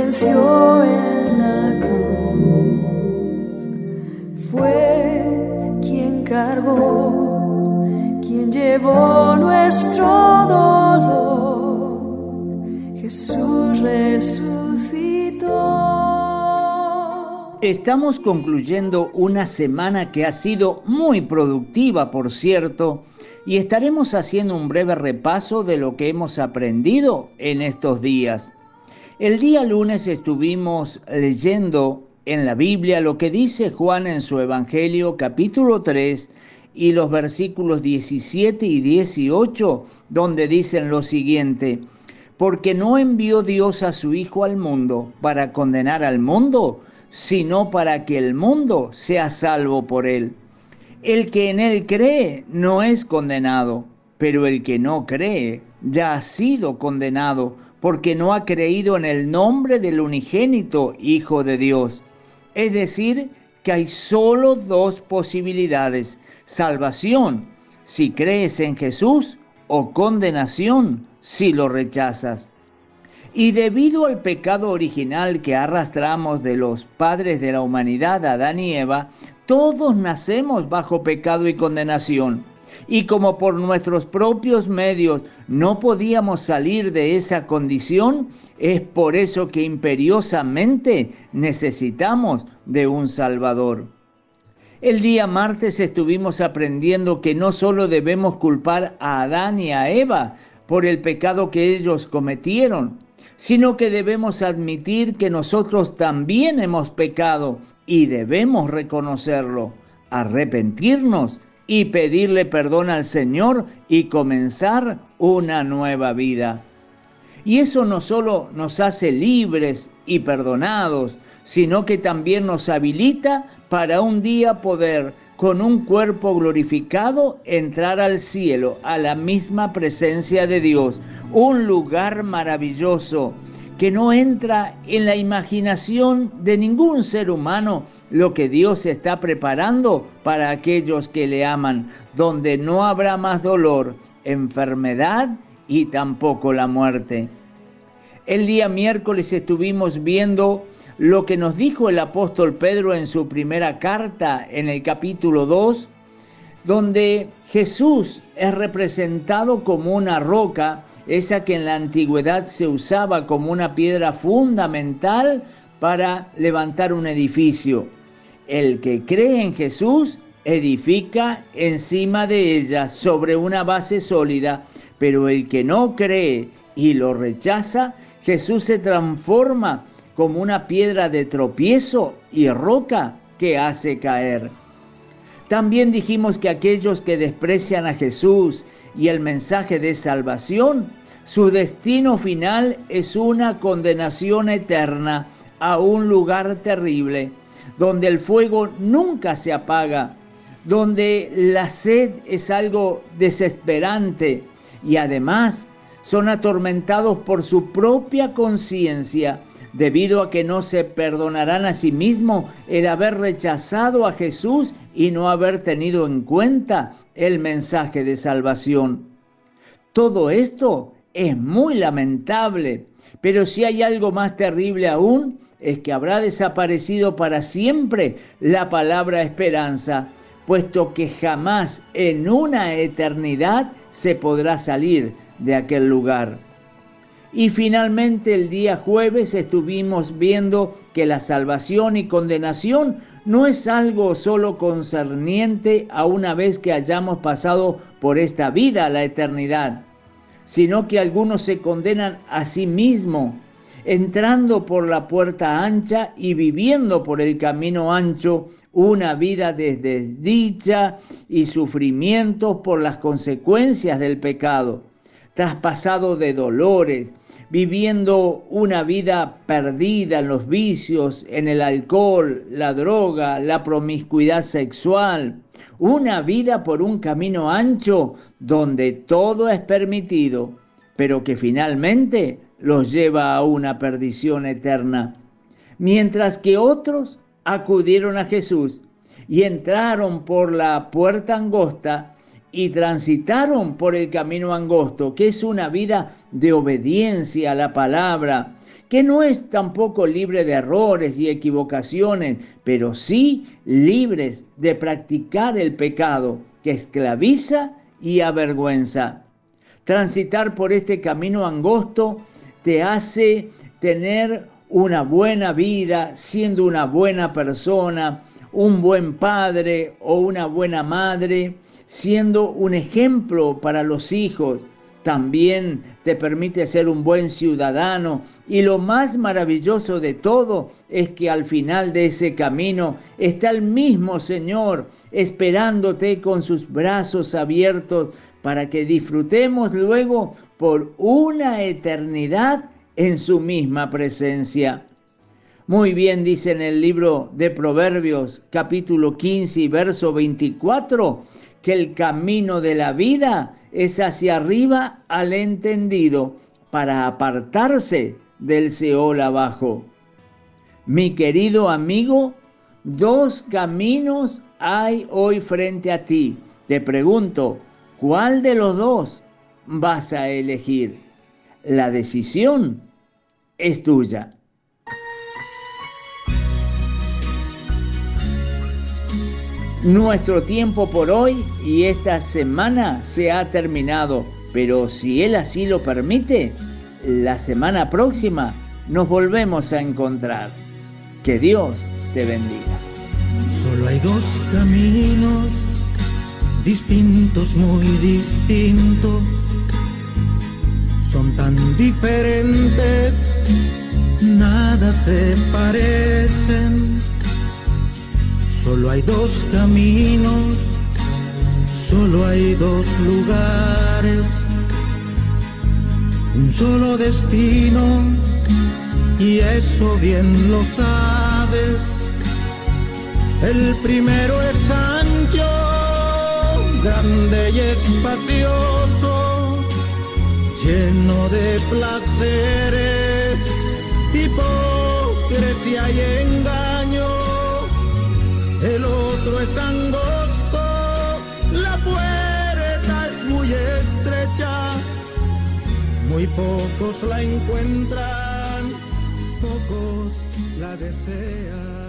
venció en la cruz. Fue quien cargó, quien llevó nuestro dolor. Jesús resucitó. Estamos concluyendo una semana que ha sido muy productiva, por cierto, y estaremos haciendo un breve repaso de lo que hemos aprendido en estos días. El día lunes estuvimos leyendo en la Biblia lo que dice Juan en su Evangelio capítulo 3 y los versículos 17 y 18, donde dicen lo siguiente, porque no envió Dios a su Hijo al mundo para condenar al mundo, sino para que el mundo sea salvo por él. El que en él cree no es condenado, pero el que no cree ya ha sido condenado porque no ha creído en el nombre del unigénito Hijo de Dios. Es decir, que hay solo dos posibilidades, salvación si crees en Jesús o condenación si lo rechazas. Y debido al pecado original que arrastramos de los padres de la humanidad, Adán y Eva, todos nacemos bajo pecado y condenación y como por nuestros propios medios no podíamos salir de esa condición, es por eso que imperiosamente necesitamos de un Salvador. El día martes estuvimos aprendiendo que no solo debemos culpar a Adán y a Eva por el pecado que ellos cometieron, sino que debemos admitir que nosotros también hemos pecado y debemos reconocerlo, arrepentirnos y pedirle perdón al Señor y comenzar una nueva vida. Y eso no solo nos hace libres y perdonados, sino que también nos habilita para un día poder, con un cuerpo glorificado, entrar al cielo, a la misma presencia de Dios, un lugar maravilloso que no entra en la imaginación de ningún ser humano lo que Dios está preparando para aquellos que le aman, donde no habrá más dolor, enfermedad y tampoco la muerte. El día miércoles estuvimos viendo lo que nos dijo el apóstol Pedro en su primera carta en el capítulo 2, donde Jesús es representado como una roca esa que en la antigüedad se usaba como una piedra fundamental para levantar un edificio. El que cree en Jesús edifica encima de ella sobre una base sólida, pero el que no cree y lo rechaza, Jesús se transforma como una piedra de tropiezo y roca que hace caer. También dijimos que aquellos que desprecian a Jesús y el mensaje de salvación, su destino final es una condenación eterna a un lugar terrible, donde el fuego nunca se apaga, donde la sed es algo desesperante y además son atormentados por su propia conciencia debido a que no se perdonarán a sí mismos el haber rechazado a Jesús y no haber tenido en cuenta el mensaje de salvación. Todo esto es muy lamentable, pero si hay algo más terrible aún, es que habrá desaparecido para siempre la palabra esperanza, puesto que jamás en una eternidad se podrá salir de aquel lugar. Y finalmente el día jueves estuvimos viendo que la salvación y condenación no es algo solo concerniente a una vez que hayamos pasado por esta vida a la eternidad, sino que algunos se condenan a sí mismos, entrando por la puerta ancha y viviendo por el camino ancho una vida de desdicha y sufrimientos por las consecuencias del pecado, traspasado de dolores, viviendo una vida perdida en los vicios, en el alcohol, la droga, la promiscuidad sexual, una vida por un camino ancho donde todo es permitido, pero que finalmente los lleva a una perdición eterna. Mientras que otros acudieron a Jesús y entraron por la puerta angosta y transitaron por el camino angosto, que es una vida de obediencia a la palabra, que no es tampoco libre de errores y equivocaciones, pero sí libres de practicar el pecado que esclaviza y avergüenza. Transitar por este camino angosto te hace tener una buena vida, siendo una buena persona, un buen padre o una buena madre, siendo un ejemplo para los hijos. También te permite ser un buen ciudadano y lo más maravilloso de todo es que al final de ese camino está el mismo Señor esperándote con sus brazos abiertos para que disfrutemos luego por una eternidad en su misma presencia. Muy bien dice en el libro de Proverbios capítulo 15 y verso 24 que el camino de la vida es hacia arriba al entendido para apartarse del Seol abajo. Mi querido amigo, dos caminos hay hoy frente a ti. Te pregunto, ¿cuál de los dos vas a elegir? La decisión es tuya. Nuestro tiempo por hoy y esta semana se ha terminado, pero si Él así lo permite, la semana próxima nos volvemos a encontrar. Que Dios te bendiga. Solo hay dos caminos, distintos, muy distintos. Son tan diferentes, nada se parecen Solo hay dos caminos, solo hay dos lugares, un solo destino, y eso bien lo sabes. El primero es ancho, grande y espacioso, lleno de placeres, hipocresía y engaño el otro es angosto, la puerta es muy estrecha, muy pocos la encuentran, pocos la desean.